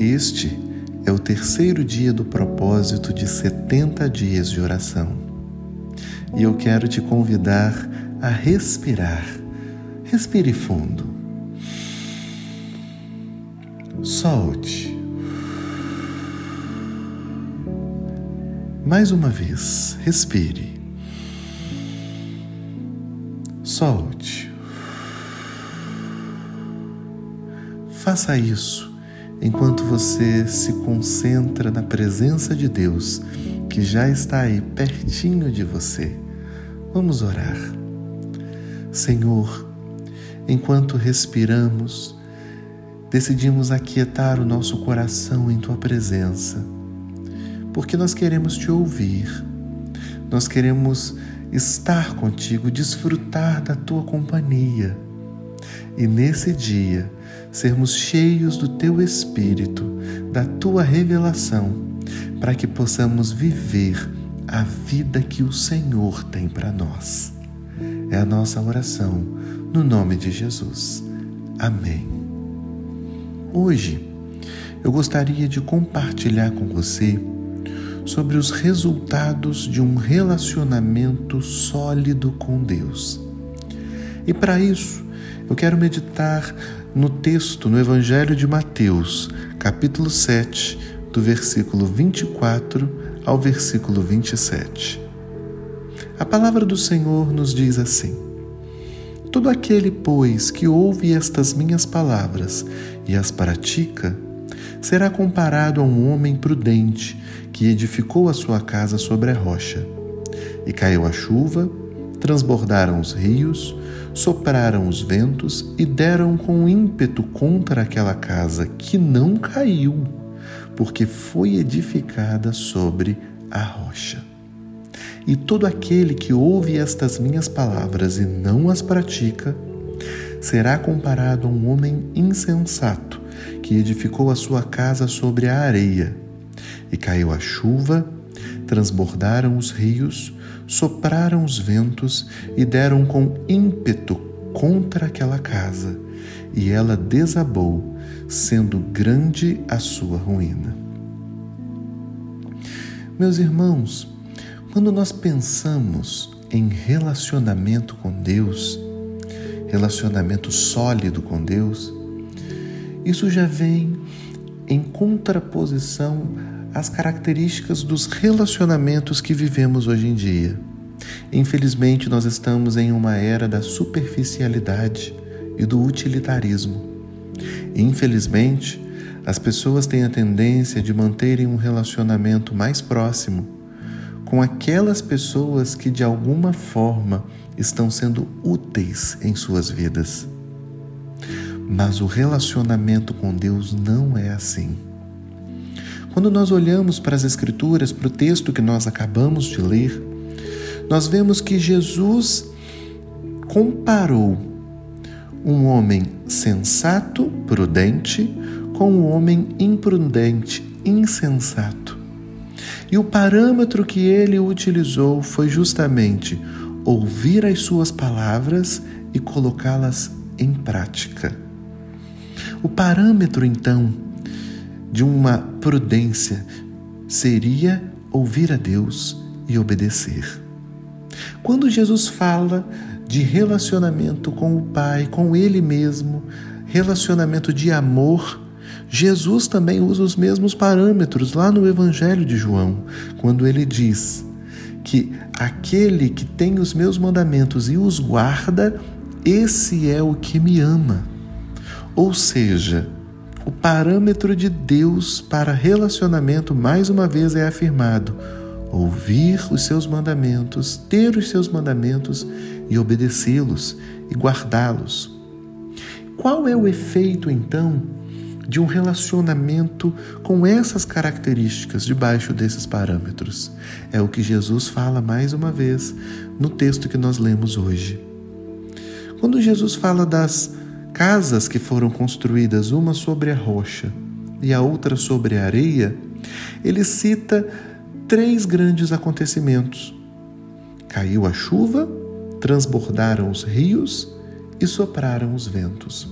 Este é o terceiro dia do propósito de 70 dias de oração. E eu quero te convidar a respirar. Respire fundo. Solte. Mais uma vez, respire. Solte. Faça isso enquanto você se concentra na presença de Deus que já está aí pertinho de você. Vamos orar. Senhor, enquanto respiramos, decidimos aquietar o nosso coração em tua presença, porque nós queremos te ouvir, nós queremos estar contigo, desfrutar da tua companhia e nesse dia sermos cheios do teu Espírito, da tua revelação, para que possamos viver a vida que o Senhor tem para nós. É a nossa oração, no nome de Jesus. Amém. Hoje, eu gostaria de compartilhar com você sobre os resultados de um relacionamento sólido com Deus. E para isso, eu quero meditar no texto no Evangelho de Mateus, capítulo 7, do versículo 24 ao versículo 27. A palavra do Senhor nos diz assim: Todo aquele, pois, que ouve estas minhas palavras e as pratica, será comparado a um homem prudente que edificou a sua casa sobre a rocha. E caiu a chuva, transbordaram os rios, sopraram os ventos e deram com ímpeto contra aquela casa, que não caiu, porque foi edificada sobre a rocha. E todo aquele que ouve estas minhas palavras e não as pratica, será comparado a um homem insensato que edificou a sua casa sobre a areia. E caiu a chuva, transbordaram os rios, sopraram os ventos e deram com ímpeto contra aquela casa, e ela desabou, sendo grande a sua ruína. Meus irmãos, quando nós pensamos em relacionamento com Deus, relacionamento sólido com Deus, isso já vem em contraposição as características dos relacionamentos que vivemos hoje em dia. Infelizmente, nós estamos em uma era da superficialidade e do utilitarismo. Infelizmente, as pessoas têm a tendência de manterem um relacionamento mais próximo com aquelas pessoas que de alguma forma estão sendo úteis em suas vidas. Mas o relacionamento com Deus não é assim. Quando nós olhamos para as Escrituras, para o texto que nós acabamos de ler, nós vemos que Jesus comparou um homem sensato, prudente, com um homem imprudente, insensato. E o parâmetro que ele utilizou foi justamente ouvir as suas palavras e colocá-las em prática. O parâmetro, então, de uma prudência seria ouvir a Deus e obedecer. Quando Jesus fala de relacionamento com o Pai, com Ele mesmo, relacionamento de amor, Jesus também usa os mesmos parâmetros lá no Evangelho de João, quando ele diz que aquele que tem os meus mandamentos e os guarda, esse é o que me ama. Ou seja, o parâmetro de Deus para relacionamento, mais uma vez, é afirmado: ouvir os seus mandamentos, ter os seus mandamentos e obedecê-los e guardá-los. Qual é o efeito, então, de um relacionamento com essas características debaixo desses parâmetros? É o que Jesus fala mais uma vez no texto que nós lemos hoje. Quando Jesus fala das casas que foram construídas uma sobre a rocha e a outra sobre a areia, ele cita três grandes acontecimentos. Caiu a chuva, transbordaram os rios e sopraram os ventos.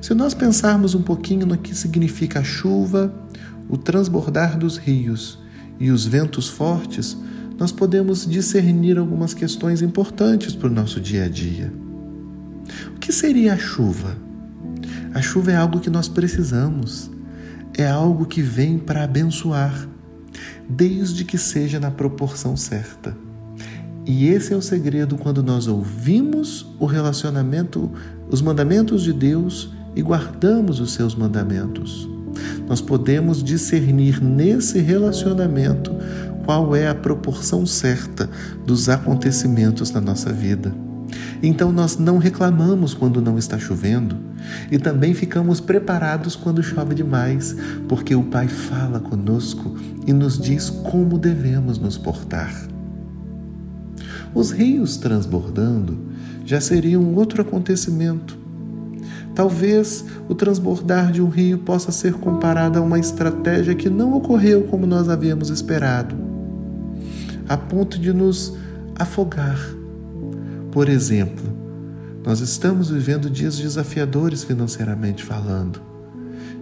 Se nós pensarmos um pouquinho no que significa a chuva, o transbordar dos rios e os ventos fortes, nós podemos discernir algumas questões importantes para o nosso dia a dia. Que seria a chuva? A chuva é algo que nós precisamos, é algo que vem para abençoar, desde que seja na proporção certa. E esse é o segredo quando nós ouvimos o relacionamento, os mandamentos de Deus e guardamos os seus mandamentos. Nós podemos discernir nesse relacionamento qual é a proporção certa dos acontecimentos na nossa vida. Então nós não reclamamos quando não está chovendo e também ficamos preparados quando chove demais, porque o Pai fala conosco e nos diz como devemos nos portar. Os rios transbordando já seria um outro acontecimento Talvez o transbordar de um rio possa ser comparado a uma estratégia que não ocorreu como nós havíamos esperado, a ponto de nos afogar. Por exemplo, nós estamos vivendo dias desafiadores financeiramente falando.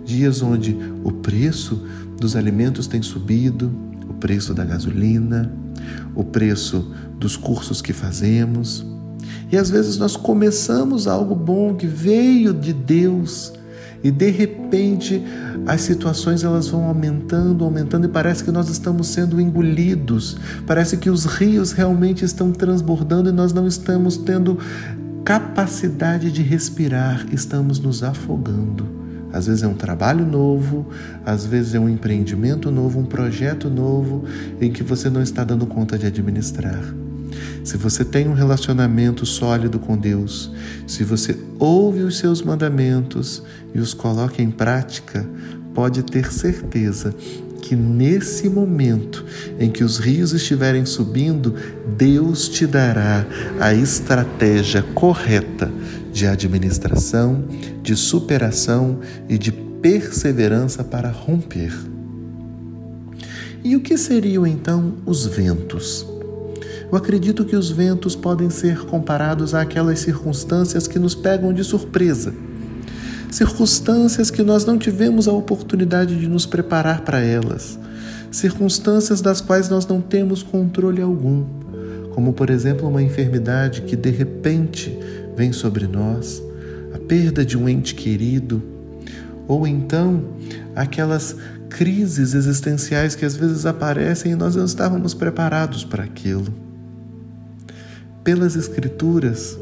Dias onde o preço dos alimentos tem subido, o preço da gasolina, o preço dos cursos que fazemos, e às vezes nós começamos algo bom que veio de Deus e de repente as situações elas vão aumentando, aumentando e parece que nós estamos sendo engolidos. Parece que os rios realmente estão transbordando e nós não estamos tendo capacidade de respirar, estamos nos afogando. Às vezes é um trabalho novo, às vezes é um empreendimento novo, um projeto novo em que você não está dando conta de administrar. Se você tem um relacionamento sólido com Deus, se você ouve os seus mandamentos e os coloca em prática, pode ter certeza que nesse momento em que os rios estiverem subindo, Deus te dará a estratégia correta de administração, de superação e de perseverança para romper. E o que seriam então os ventos? Eu acredito que os ventos podem ser comparados àquelas circunstâncias que nos pegam de surpresa. Circunstâncias que nós não tivemos a oportunidade de nos preparar para elas. Circunstâncias das quais nós não temos controle algum, como por exemplo uma enfermidade que de repente vem sobre nós, a perda de um ente querido, ou então aquelas crises existenciais que às vezes aparecem e nós não estávamos preparados para aquilo pelas Escrituras,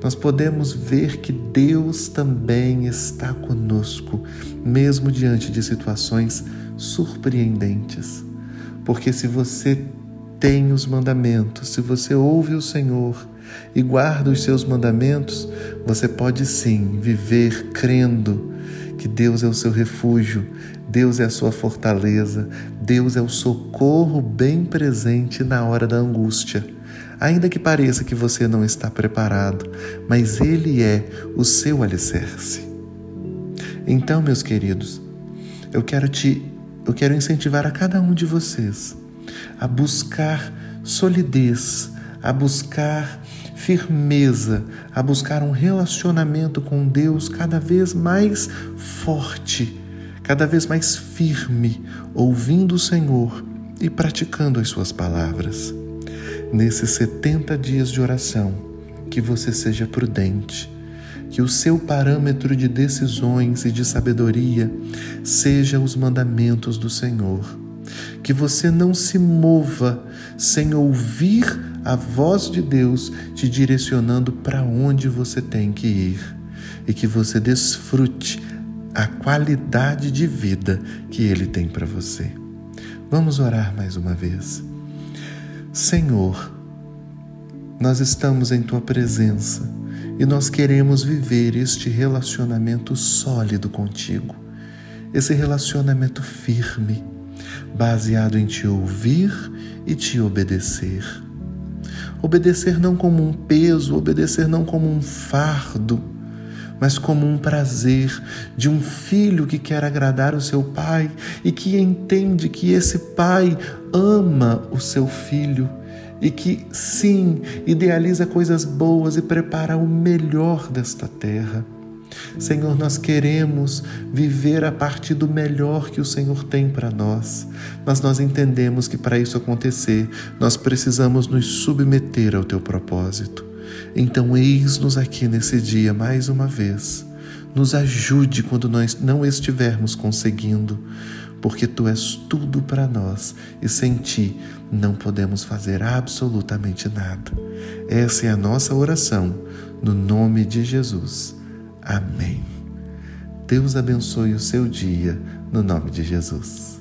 nós podemos ver que Deus também está conosco, mesmo diante de situações surpreendentes. Porque se você tem os mandamentos, se você ouve o Senhor e guarda os seus mandamentos, você pode sim viver crendo que Deus é o seu refúgio, Deus é a sua fortaleza, Deus é o socorro bem presente na hora da angústia ainda que pareça que você não está preparado, mas Ele é o seu alicerce. Então, meus queridos, eu quero te, eu quero incentivar a cada um de vocês a buscar solidez, a buscar firmeza, a buscar um relacionamento com Deus cada vez mais forte, cada vez mais firme, ouvindo o Senhor e praticando as suas palavras nesses 70 dias de oração, que você seja prudente, que o seu parâmetro de decisões e de sabedoria seja os mandamentos do Senhor. Que você não se mova sem ouvir a voz de Deus te direcionando para onde você tem que ir e que você desfrute a qualidade de vida que Ele tem para você. Vamos orar mais uma vez. Senhor, nós estamos em tua presença e nós queremos viver este relacionamento sólido contigo, esse relacionamento firme, baseado em te ouvir e te obedecer. Obedecer não como um peso, obedecer não como um fardo, mas como um prazer de um filho que quer agradar o seu pai e que entende que esse pai ama o seu filho e que, sim, idealiza coisas boas e prepara o melhor desta terra. Senhor, nós queremos viver a partir do melhor que o Senhor tem para nós, mas nós entendemos que para isso acontecer, nós precisamos nos submeter ao teu propósito. Então, eis-nos aqui nesse dia mais uma vez. Nos ajude quando nós não estivermos conseguindo, porque tu és tudo para nós e sem ti não podemos fazer absolutamente nada. Essa é a nossa oração, no nome de Jesus. Amém. Deus abençoe o seu dia, no nome de Jesus.